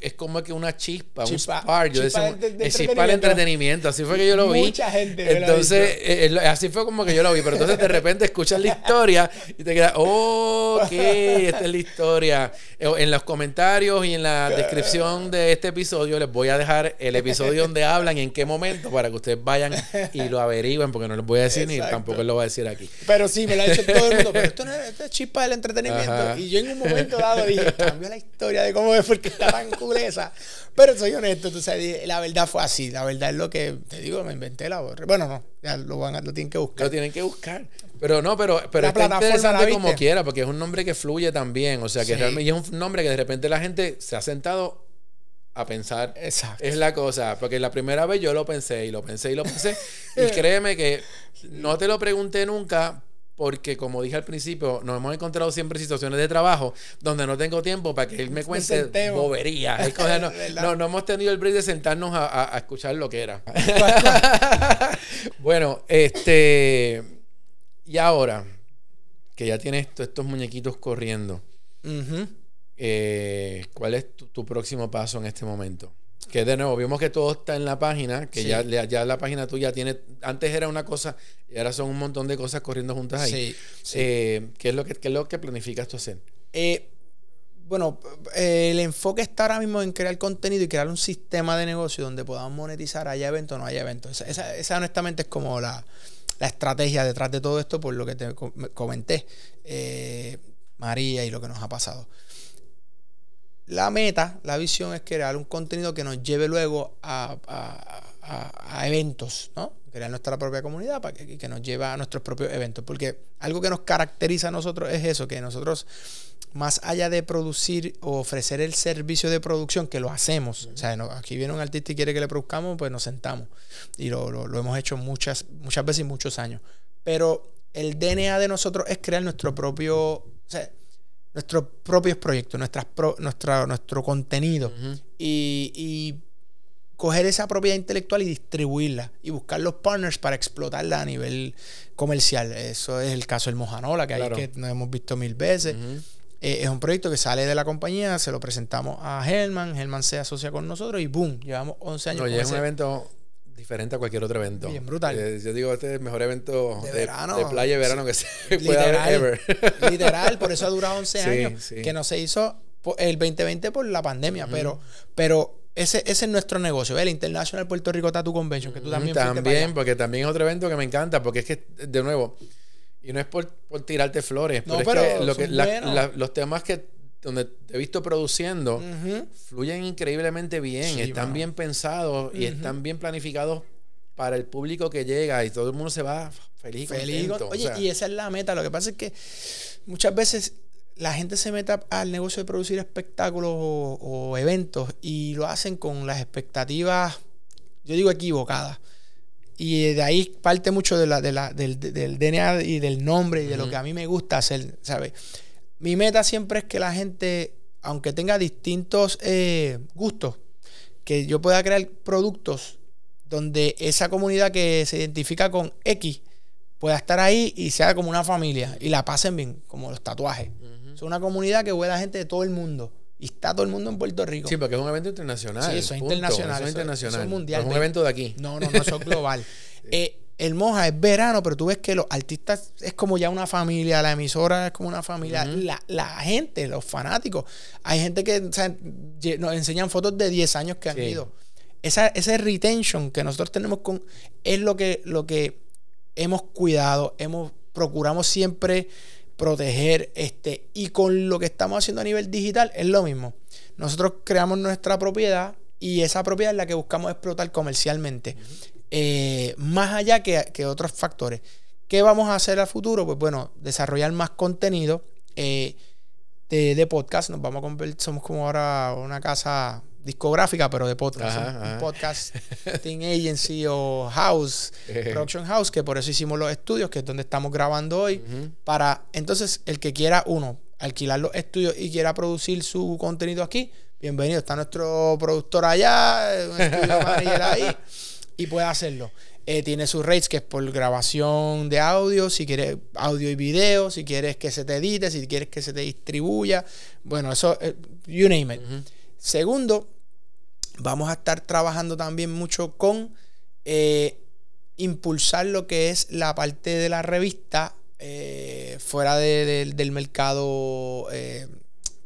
es, como que una chispa, un spark. Yo decía, es chispa de entretenimiento. Así fue que yo lo vi. Mucha gente. Entonces, eh, eh, así fue como que yo lo vi. Pero entonces de repente escuchas la historia y te quedas, oh, ok, esta es la historia. Eh, en los comentarios y en la descripción de este episodio les voy a dejar el episodio donde hablan y en qué momento para que ustedes vayan y lo averigüen, porque no les voy a decir ni tampoco lo voy a decir aquí. Pero sí, me lo ha dicho todo el mundo. Pero esto no es, chispa del entretenimiento. Y yo en un momento dado dije, *laughs* cambió la historia de cómo es porque está tan cool esa. Pero soy honesto, tú sabes, la verdad fue así. La verdad es lo que te digo, me inventé la Bueno, no, ya lo, van a, lo tienen que buscar. Lo tienen que buscar. Pero no, pero, pero está interesante como quiera, porque es un nombre que fluye también. O sea, que realmente es un nombre que de repente la gente se ha sentado a pensar. Exacto. Es la cosa. Porque la primera vez yo lo pensé y lo pensé y lo pensé. y créeme que no te lo pregunté nunca, porque como dije al principio, nos hemos encontrado siempre situaciones de trabajo donde no tengo tiempo para que él me cuente boberías. *laughs* no, no, hemos tenido el break de sentarnos a, escuchar lo que era. *laughs* bueno, este... Y ahora, que ya tienes estos muñequitos corriendo, eh, ¿cuál es tu próximo paso en este momento? Que de nuevo, vimos que todo está en la página, que ya, ya la página tuya tiene, antes era una cosa y ahora son un montón de cosas corriendo juntas ahí. Sí, eh, ¿qué, es lo que, es lo que planificas tú hacer? Eh, bueno, el enfoque está ahora mismo en crear contenido y crear un sistema de negocio donde podamos monetizar, haya evento o no haya evento. Esa, esa, honestamente es como la, estrategia detrás de todo esto, por lo que te comenté, eh, María, y lo que nos ha pasado. La meta, la visión es crear un contenido que nos lleve luego a, eventos, ¿no? Crear nuestra propia comunidad para que, que, nos lleve a nuestros propios eventos. Porque algo que nos caracteriza a nosotros es eso, que nosotros, más allá de producir o ofrecer el servicio de producción, que lo hacemos, o sea, aquí viene un artista y quiere que le produzcamos, pues nos sentamos. Y lo, lo, hemos hecho muchas, muchas veces y muchos años. Pero el DNA de nosotros es crear nuestro propio... O sea, nuestros propios proyectos, nuestras nuestra, nuestro contenido y, coger esa propiedad intelectual y distribuirla y buscar los partners para explotarla a nivel comercial. Eso es el caso del Mojanola, que, hay que nos hemos visto mil veces. Eh, es un proyecto que sale de la compañía, se lo presentamos a Helman, Helman se asocia con nosotros y boom, llevamos 11 años. Oye, es un evento diferente a cualquier otro evento. Bien brutal. Eh, yo digo, este es el mejor evento de, verano, de playa de verano que se *laughs* pueda haber ever. *laughs* Literal, por eso ha durado 11 años. Que no se hizo el 2020 por la pandemia, pero, pero ese, ese es nuestro negocio, el International Puerto Rico Tattoo Convention, que tú también También, porque también es otro evento que me encanta, porque es que, de nuevo, y no es por, por tirarte flores, pero, es que, lo que los temas que donde te he visto produciendo, fluyen increíblemente bien, están bien pensados y están bien planificados para el público que llega y todo el mundo se va feliz. feliz Oye, y esa es la meta. Lo que pasa es que muchas veces la gente se mete al negocio de producir espectáculos o, eventos y lo hacen con las expectativas, yo digo equivocadas. Y de ahí parte mucho de la, de la, del, del, DNA y del nombre y de lo que a mí me gusta hacer, ¿sabes? Mi meta siempre es que la gente, aunque tenga distintos eh, gustos, que yo pueda crear productos donde esa comunidad que se identifica con X pueda estar ahí y sea como una familia y la pasen bien, como los tatuajes. Es una comunidad que huele a gente de todo el mundo. Y está todo el mundo en Puerto Rico. Sí, porque es un evento internacional. Sí, eso es internacional. Eso es internacional. Eso es mundial. es un evento de aquí. No, no, no, eso es global. *laughs* eh, el Moja es verano, pero tú ves que los artistas es como ya una familia, la emisora es como una familia, la, gente, los fanáticos. Hay gente que nos enseñan fotos de 10 años que han ido. Esa, ese retention que nosotros tenemos con es lo que, lo que hemos cuidado, hemos procuramos siempre proteger este y con lo que estamos haciendo a nivel digital es lo mismo. Nosotros creamos nuestra propiedad y esa propiedad es la que buscamos explotar comercialmente. Eh, más allá que, otros factores. ¿Qué vamos a hacer a futuro? Pues bueno, desarrollar más contenido eh, de, podcast. Nos vamos a convertir, somos como ahora una casa discográfica, pero de podcast. un, podcast *laughs* team agency o house, production house, que por eso hicimos los estudios, que es donde estamos grabando hoy. Para entonces, el que quiera, uno, alquilar los estudios y quiera producir su contenido aquí, bienvenido. Está nuestro productor allá, un estudio *laughs* manager ahí, y puede hacerlo. Eh, tiene sus rates que es por grabación de audio, si quieres audio y video, si quieres que se te edite, si quieres que se te distribuya. Bueno, eso, eh, you name it. Segundo, vamos a estar trabajando también mucho con eh, impulsar lo que es la parte de la revista fuera del mercado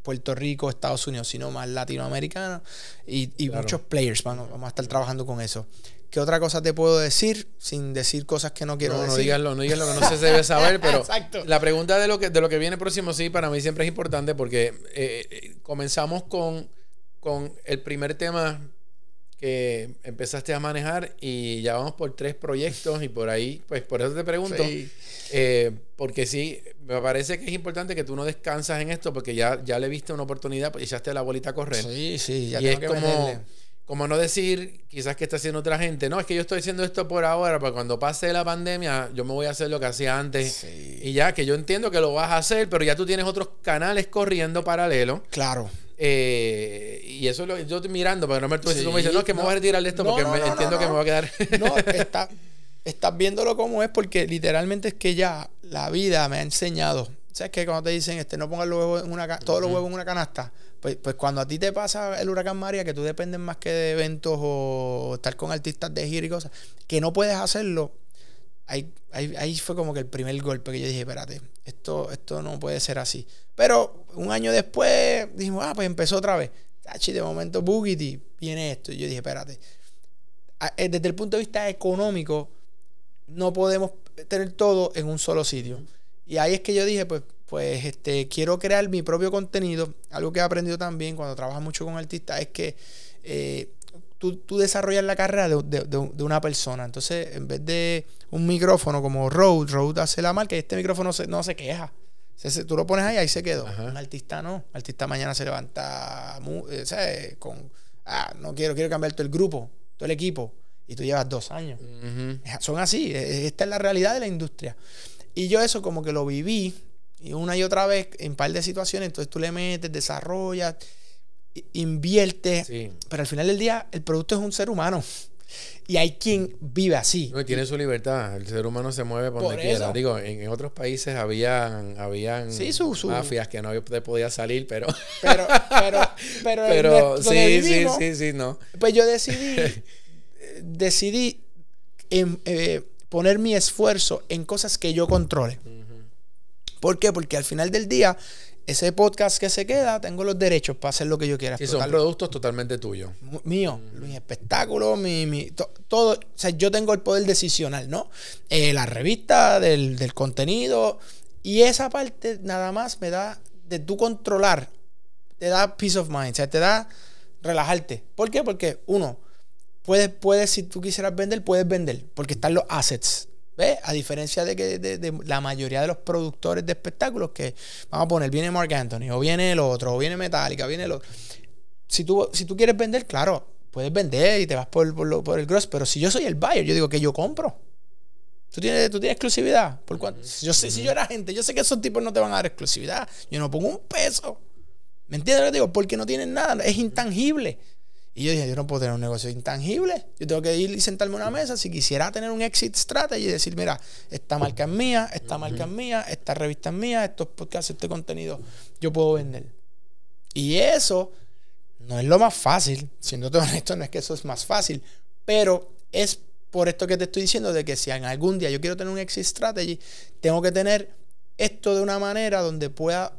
Puerto Rico, Estados Unidos, sino más latinoamericano y, muchos players. vamos a estar trabajando con eso. ¿Qué otra cosa te puedo decir sin decir cosas que no quiero decir? No, díganlo, no díganlo, que no se debe saber, *laughs* pero la pregunta de lo, que, de lo que viene próximo, sí, para mí siempre es importante porque eh, eh, comenzamos con, con el primer tema que empezaste a manejar y ya vamos por tres proyectos y por ahí, pues por eso te pregunto, eh, porque sí, me parece que es importante que tú no descansas en esto porque ya, ya le viste una oportunidad, pues echaste la bolita a correr. Sí, sí, ya y es como como no decir, quizás que está haciendo otra gente, no, es que yo estoy haciendo esto por ahora, pero cuando pase la pandemia, yo me voy a hacer lo que hacía antes. Y ya, que yo entiendo que lo vas a hacer, pero ya tú tienes otros canales corriendo paralelo. Claro. Eh, y eso lo, yo estoy mirando, pero no me, tú, sí, me dices, no, es que me voy a retirar de esto porque entiendo que me va a quedar. *laughs* no, *laughs* está, estás viéndolo como es porque literalmente es que ya la vida me ha enseñado. ¿Sabes que Cuando te dicen, este, no pongas los huevos en una, todos los huevos en una canasta pues, pues, cuando a ti te pasa el huracán María, que tú dependes más que de eventos o estar con artistas de gira y cosas, que no puedes hacerlo, ahí, ahí, fue como que el primer golpe que yo dije, espérate, esto, esto no puede ser así. Pero un año después dijimos, ah, pues empezó otra vez. Tachi, de momento Boogity viene esto. Y yo dije, espérate. Eh, desde el punto de vista económico, no podemos tener todo en un solo sitio. Y ahí es que yo dije, pues pues este, quiero crear mi propio contenido. Algo que he aprendido también cuando trabajas mucho con artistas es que eh, tú, tú, desarrollas la carrera de, una persona. Entonces, en vez de un micrófono como Rode, Rode hace la marca y este micrófono no se queja. tú lo pones ahí, ahí se quedó. Un artista no. El artista mañana se levanta eh, con, ah, no quiero, quiero cambiar todo el grupo, todo el equipo. Y tú llevas dos años. Son así. E, esta es la realidad de la industria. Y yo eso como que lo viví y una y otra vez en par de situaciones, entonces tú le metes, desarrollas, inviertes, pero al final del día el producto es un ser humano. Y hay quien vive así. No, y tiene su libertad. El ser humano se mueve por donde quiera. Digo, en, otros países habían, habían mafias que no podía salir, pero. Pero, pero, *laughs* pero, pero sí, sí, sí, sí, no. Pues yo decidí, *laughs* decidí en, eh, poner mi esfuerzo en cosas que yo controle. ¿Por qué? Porque al final del día, ese podcast que se queda, tengo los derechos para hacer lo que yo quiera. Y son productos totalmente tuyos. Mío, mis espectáculos, mi, todo. O sea, yo tengo el poder decisional, ¿no? Eh, la revista, del, contenido. Y esa parte nada más me da de tú controlar, te da peace of mind, o sea, te da relajarte. ¿Por qué? Porque uno, puedes, puedes, si tú quisieras vender, puedes vender, porque están los assets. ¿Ves? A diferencia de que de, la mayoría de los productores de espectáculos que, vamos a poner, viene Mark Anthony, o viene el otro, o viene Metallica, viene el otro. Si tú, si tú quieres vender, claro, puedes vender y te vas por, por, el gross, pero si yo soy el buyer, yo digo que yo compro. Tú tienes, tú tienes exclusividad. ¿Por yo sé, si yo era gente, yo sé que esos tipos no te van a dar exclusividad. Yo no pongo un peso. ¿Me entiendes lo digo? Porque no tienen nada, es intangible. Y yo dije, yo no puedo tener un negocio intangible. Yo tengo que ir y sentarme a una mesa. Si quisiera tener un exit strategy y decir, mira, esta marca es mía, esta marca es mía, esta revista es mía, estos podcasts, este contenido, yo puedo vender. Y eso no es lo más fácil. Siendo todo *laughs* honesto, no es que eso es más fácil. Pero es por esto que te estoy diciendo de que si en algún día yo quiero tener un exit strategy, tengo que tener esto de una manera donde pueda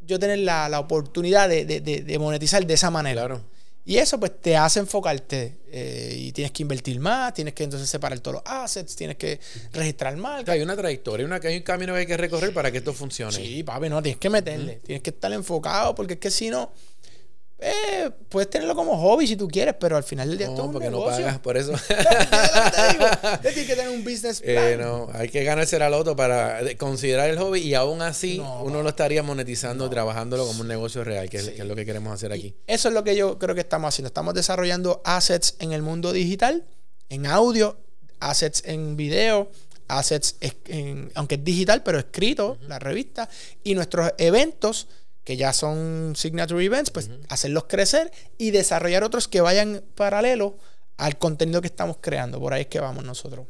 yo tener la, oportunidad de, de monetizar de esa manera. Claro. Y eso pues te hace enfocarte eh, y tienes que invertir más, tienes que entonces separar todos los assets, tienes que registrar más. Hay una trayectoria, una, hay un camino que hay que recorrer para que esto funcione. Sí, papi, no, tienes que meterle, tienes que estar enfocado porque es que si no, eh, puedes tenerlo como hobby si tú quieres, pero al final del día no, porque no pagas por eso. *laughs* *laughs* tienes que tener un business eh, plan. no, hay que ganarse la loto para considerar el hobby y aún así uno lo estaría monetizando, trabajándolo como un negocio real, que, es, lo que queremos hacer aquí. eso es lo que yo creo que estamos haciendo. Estamos desarrollando assets en el mundo digital, en audio, assets en video, assets en, aunque es digital, pero escrito, la revista, y nuestros eventos que ya son signature events, pues hacerlos crecer y desarrollar otros que vayan paralelo al contenido que estamos creando. Por ahí es que vamos nosotros.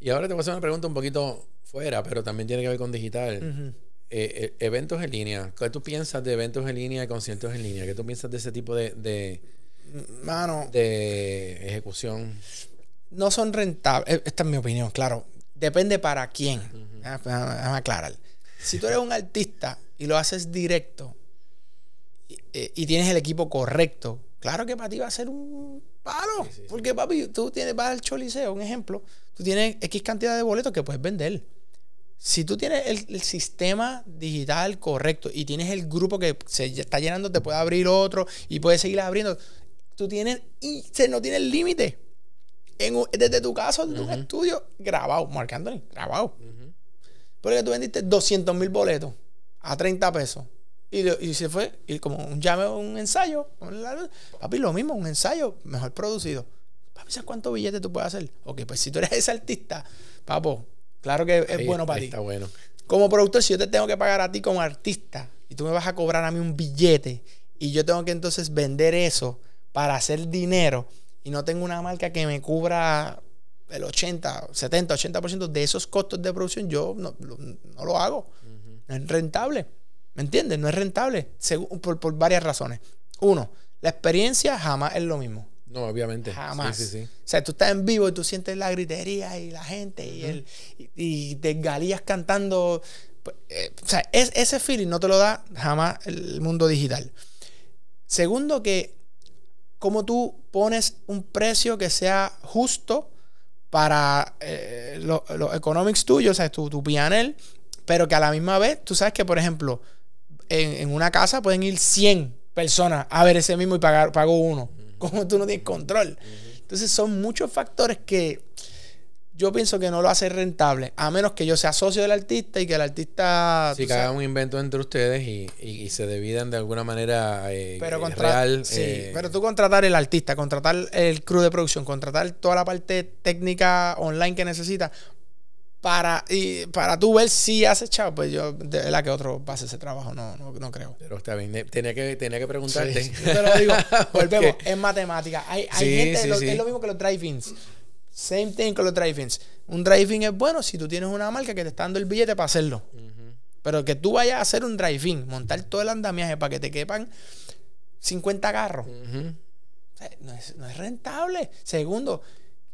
Y ahora te voy a hacer una pregunta un poquito fuera, pero también tiene que ver con digital. Eh, eh, eventos en línea. ¿Qué tú piensas de eventos en línea y conciertos en línea? ¿Qué tú piensas de ese tipo de, de, Mano, de ejecución? No son rentables. E, esta es mi opinión, claro. Depende para quién. Déjame aclarar. Si tú eres un artista y lo haces directo y, eh, tienes el equipo correcto, claro que para ti va a ser un palo. Porque, papi, tú tienes, vas al Choliseo, un ejemplo, tú tienes X cantidad de boletos que puedes vender si tú tienes el, sistema digital correcto y tienes el grupo que se está llenando, te puede abrir otro y puedes seguir abriendo. Tú tienes y se no tiene límite. Desde tu casa, desde tu estudio, grabado, Marc Anthony, grabado. Porque tú vendiste 200 mil boletos a 30 pesos. Y, y, se fue, y como un llame un ensayo. Papi, lo mismo, un ensayo mejor producido. Papi, ¿sabes cuántos billetes tú puedes hacer? Ok, pues si tú eres ese artista, papo, Claro que es bueno para ti. Está bueno. Como productor, si yo te tengo que pagar a ti como artista y tú me vas a cobrar a mí un billete y yo tengo que entonces vender eso para hacer dinero y no tengo una marca que me cubra el 80, 70, 80% de esos costos de producción, yo no, lo hago. No es rentable. ¿Me entiendes? No es rentable por, por varias razones. Uno, la experiencia jamás es lo mismo. No, obviamente. Jamás. Sí, sí, sí. O sea, tú estás en vivo y tú sientes la gritería y la gente y, el, y, te galías cantando. Pues, eh, o sea, es, ese feeling no te lo da jamás el mundo digital. Segundo, que como tú pones un precio que sea justo para eh, los economics tuyos, o sea, tu, tu pero que a la misma vez, tú sabes que, por ejemplo, en, en una casa pueden ir 100 personas a ver ese mismo y pagar, pago uno *laughs* como tú no tienes control. Entonces son muchos factores que yo pienso que no lo hace rentable, a menos que yo sea socio del artista y que el artista... Sí, que haga un invento entre ustedes y, se dividan de alguna manera eh, pero real. Sí, eh, pero tú contratar el artista, contratar el crew de producción, contratar toda la parte técnica online que necesita, para, y para tú ver si has echado, pues yo, de la que otro pase ese trabajo, no, no, creo. Pero está bien, tenía que, tenía que preguntarte. Sí, digo, *laughs* volvemos, es matemática. Hay, hay gente, es lo mismo que los drive-ins. Same thing con los drive-ins. Un drive-in es bueno si tú tienes una marca que te está dando el billete para hacerlo. Pero que tú vayas a hacer un drive-in, montar todo el andamiaje para que te quepan 50 carros. no, es, no es rentable. Segundo,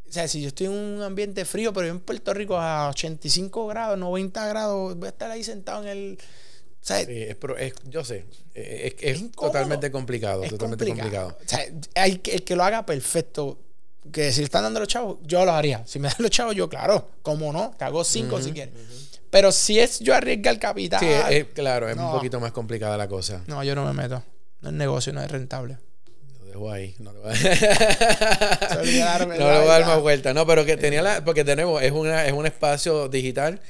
o sea, si yo estoy en un ambiente frío, pero yo en Puerto Rico a 85 grados, 90 grados, voy a estar ahí sentado en el. O sea, sí, es, yo sé, es, es totalmente complicado, totalmente complicado. O sea, hay, el que lo haga perfecto, que si le están dando los chavos, yo lo haría. Si me dan los chavos, yo, claro, cómo no, que hago cinco si quieres. Pero si es yo arriesgar el capital. Sí, claro, es un poquito más complicada la cosa. No, yo no me meto. No es negocio, no es rentable ahí. No le voy a, no *laughs* *laughs* dar más vuelta. No, pero que tenía la. Porque tenemos, es, una, es un espacio digital.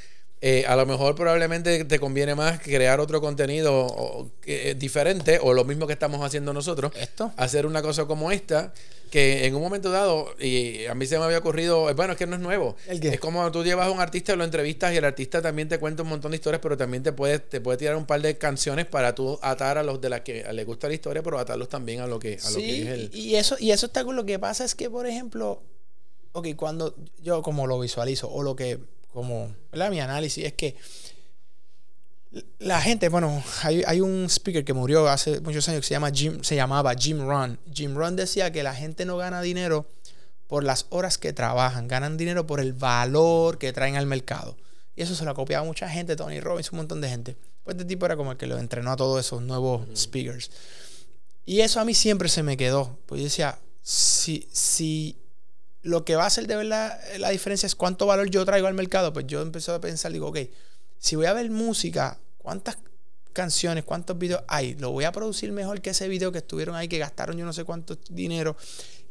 Eh, a lo mejor probablemente te conviene más crear otro contenido diferente o lo mismo que estamos haciendo nosotros. ¿Esto? Hacer una cosa como esta que en un momento dado, y a mí se me había ocurrido, bueno, es que no es nuevo. Es como tú llevas a un artista, lo entrevistas y el artista también te cuenta un montón de historias, pero también te puede, te puede tirar un par de canciones para tú atar a los de las que le gusta la historia, pero atarlos también a lo que, a lo que es el... Y eso, y eso está con lo que pasa es que, por ejemplo, ok, cuando yo como lo visualizo, o lo que, como, ¿verdad? Mi análisis es que la gente, bueno, hay, un speaker que murió hace muchos años que se, llama Jim, se llamaba Jim Ron. Jim Ron decía que la gente no gana dinero por las horas que trabajan, ganan dinero por el valor que traen al mercado. Y eso se lo copiaba mucha gente, Tony Robbins, un montón de gente. Pues este tipo era como el que lo entrenó a todos esos nuevos speakers. Y eso a mí siempre se me quedó. Pues yo decía, si, si lo que va a hacer de verdad la diferencia es cuánto valor yo traigo al mercado, pues yo empecé a pensar, digo, ok, si voy a ver música, ¿cuántas canciones, cuántos videos hay? Lo voy a producir mejor que ese video que estuvieron ahí, que gastaron yo no sé cuánto dinero,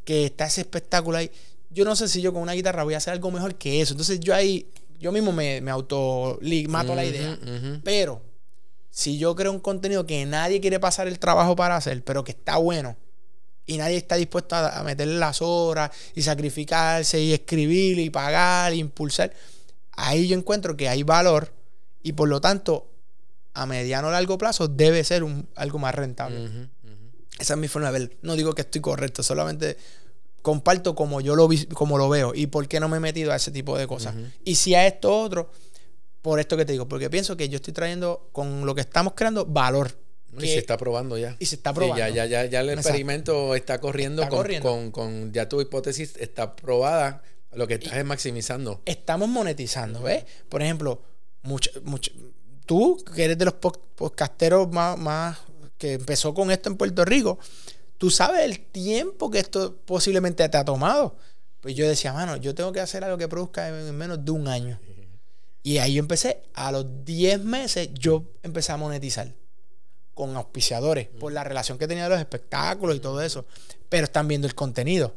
que está ese espectáculo ahí. Yo no sé si yo con una guitarra voy a hacer algo mejor que eso. Entonces yo ahí, yo mismo me, me auto mato la idea. Pero si yo creo un contenido que nadie quiere pasar el trabajo para hacer, pero que está bueno, y nadie está dispuesto a, a meterle las horas y sacrificarse y escribir y pagar e impulsar, ahí yo encuentro que hay valor y por lo tanto a mediano o largo plazo debe ser un, algo más rentable. Esa es mi forma de ver. No digo que estoy correcto, solamente comparto como yo lo vi, como lo veo y por qué no me he metido a ese tipo de cosas. Y si a esto otro, por esto que te digo, porque pienso que yo estoy trayendo con lo que estamos creando valor. Y se está probando ya. Y se está probando. ya, ya, ya, ya el experimento está corriendo, con, Con, ya tu hipótesis está probada. Lo que estás es maximizando. Estamos monetizando, ¿ves? Por ejemplo, mucho, mucho, tú, que eres de los podcasteros más, más que empezó con esto en Puerto Rico, tú sabes el tiempo que esto posiblemente te ha tomado. Pues yo decía, mano, yo tengo que hacer algo que produzca en menos de un año. Y ahí yo empecé, a los 10 meses, yo empecé a monetizar con auspiciadores por la relación que tenía de los espectáculos y todo eso. Pero están viendo el contenido.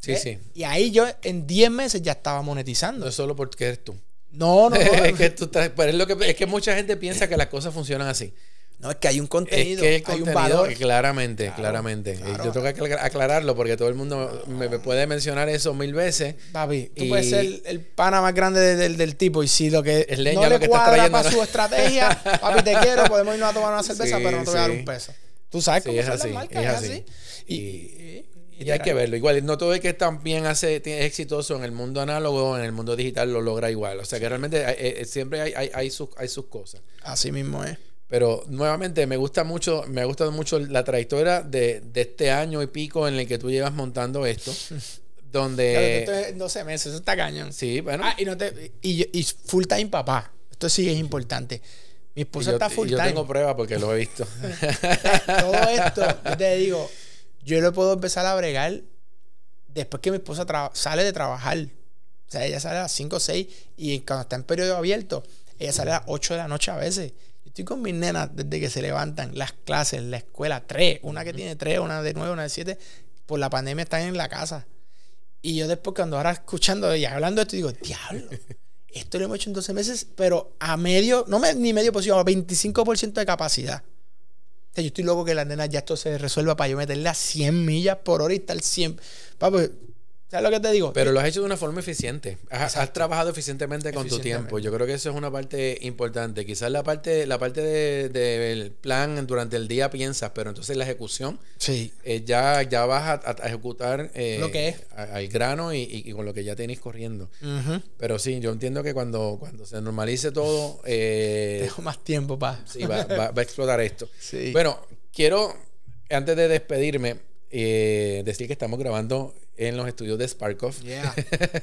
Sí, sí. Y ahí yo en 10 meses ya estaba monetizando. No es solo porque eres tú. No, no, no. *laughs* es, que tú estás, es, lo que, es que mucha gente piensa que las cosas funcionan así. No, es que hay un contenido, hay un valor. Claramente, claramente. Yo tengo que aclararlo porque todo el mundo me puede mencionar eso mil veces. Papi, tú puedes ser el pana más grande del, tipo y si lo que es leña no le que cuadra para su estrategia, *laughs* papi, te quiero, podemos irnos a tomar una cerveza, pero no te voy a dar un peso. Tú sabes cómo es así, es así. Y, y, hay que verlo. Igual, no todo el que también hace, es exitoso en el mundo análogo, en el mundo digital, lo logra igual. O sea que realmente eh, eh, siempre hay, hay, hay, sus, hay sus cosas. Así mismo es. Pero nuevamente me gusta mucho, me ha gustado mucho la trayectoria de, este año y pico en el que tú llevas montando esto. *laughs* donde. Claro, esto es 12 meses, eso está cañón. Sí, bueno. Ah, y, no te, y, full time papá. Esto sí es importante. Mi esposa está full time. Yo tengo pruebas porque lo he visto. *laughs* Todo esto, yo te digo, yo lo puedo empezar a bregar después que mi esposa sale de trabajar. O sea, ella sale a las 5 o 6 y cuando está en periodo abierto, ella sale a las 8 de la noche a veces. Estoy con mis nenas desde que se levantan las clases, la escuela, tres. Una que tiene tres, una de nueve, una de siete. Por la pandemia están en la casa. Y yo después, cuando ahora escuchando y hablando de esto, digo, diablo, *laughs* esto lo hemos hecho en 12 meses, pero a medio, no ni medio posible, a 25% de capacidad. O sea, yo estoy loco que las nenas ya esto se resuelva para yo meterle a 100 millas por hora y estar 100. Papi, ¿Sabes lo que te digo? Pero lo has hecho de una forma eficiente. Has, trabajado eficientemente con tu tiempo. Yo creo que eso es una parte importante. Quizás la parte, la parte del de, plan durante el día piensas, pero entonces la ejecución. Sí. Eh, ya, ya vas a, ejecutar eh, lo que es. al grano y, con lo que ya tienes corriendo. Pero sí, yo entiendo que cuando, cuando se normalice todo. Eh, Tengo más tiempo para. Sí, va, a explotar esto. *laughs* Bueno, quiero, antes de despedirme, decir que estamos grabando en los estudios de Sparkoff. Yeah,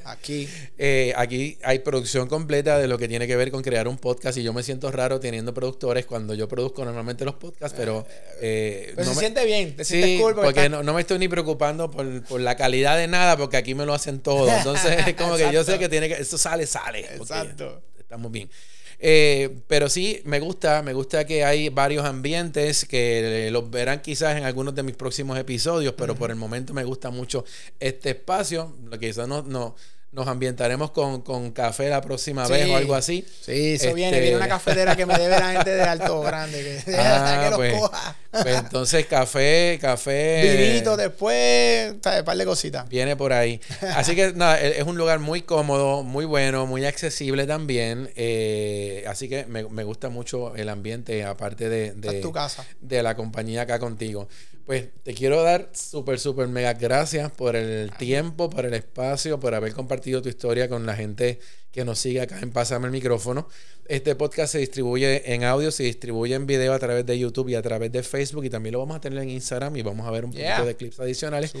aquí. *laughs* Eh, aquí hay producción completa de lo que tiene que ver con crear un podcast y yo me siento raro teniendo productores cuando yo produzco normalmente los podcasts, pero... Eh, se siente bien, te sí, porque, no, me estoy ni preocupando por, la calidad de nada porque aquí me lo hacen todo. *laughs* Entonces es como que yo sé que tiene que... Esto sale, sale. Exacto. Estamos bien. Eh, pero sí, me gusta, me gusta que hay varios ambientes que los verán quizás en algunos de mis próximos episodios, pero por el momento me gusta mucho este espacio. Lo que quizás no, no nos ambientaremos con, con café la próxima vez o algo así. Sí, eso viene. Viene una este, cafetera que me debe la gente de Alto Grande. Que, *laughs* *laughs* ah, que pues, coja. Pues entonces, café, café. Vinito después, un par de cositas. Viene por ahí. Así que nada, es un lugar muy cómodo, muy bueno, muy accesible también. Eh, así que me, me, gusta mucho el ambiente, aparte de, de, tu casa. de la compañía acá contigo. Pues te quiero dar súper, súper mega gracias por el tiempo, por el espacio, por haber compartido tu historia con la gente que nos sigue acá en Pásame el micrófono. Este podcast se distribuye en audio, se distribuye en video a través de YouTube y a través de Facebook y también lo vamos a tener en Instagram y vamos a ver un poquito de clips adicionales.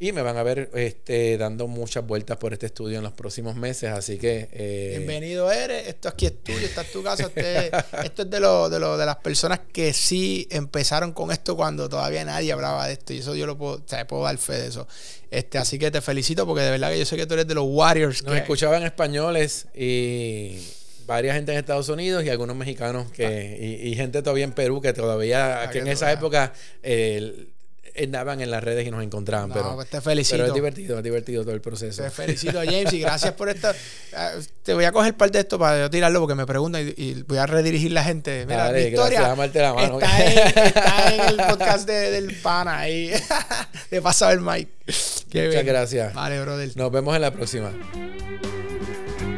Y me van a ver este, dando muchas vueltas por este estudio en los próximos meses, así que... Eh, Bienvenido eres, esto aquí es tuyo, esta es tu casa, este, *laughs* esto es de, lo, de, lo, de las personas que sí empezaron con esto cuando todavía nadie hablaba de esto y eso yo lo puedo, o puedo dar fe de eso. Este, así que te felicito porque de verdad que yo sé que tú eres de los Warriors. Nos escuchaban españoles y varias gente en Estados Unidos y algunos mexicanos que y, gente todavía en Perú que todavía ah, que en esa época eh, andaban en las redes y nos encontraban. pero, pues te felicito. Pero es divertido, es divertido todo el proceso. Te felicito, James, y gracias por esto. Ah, te voy a coger parte de esto para yo tirarlo porque me preguntan y, voy a redirigir la gente. Mira, Dale, Victoria la mano. Está, en, está, en, el podcast del pana ahí. *laughs* de pasado el mic. Muchas gracias. Vale, brother. Nos vemos en la próxima.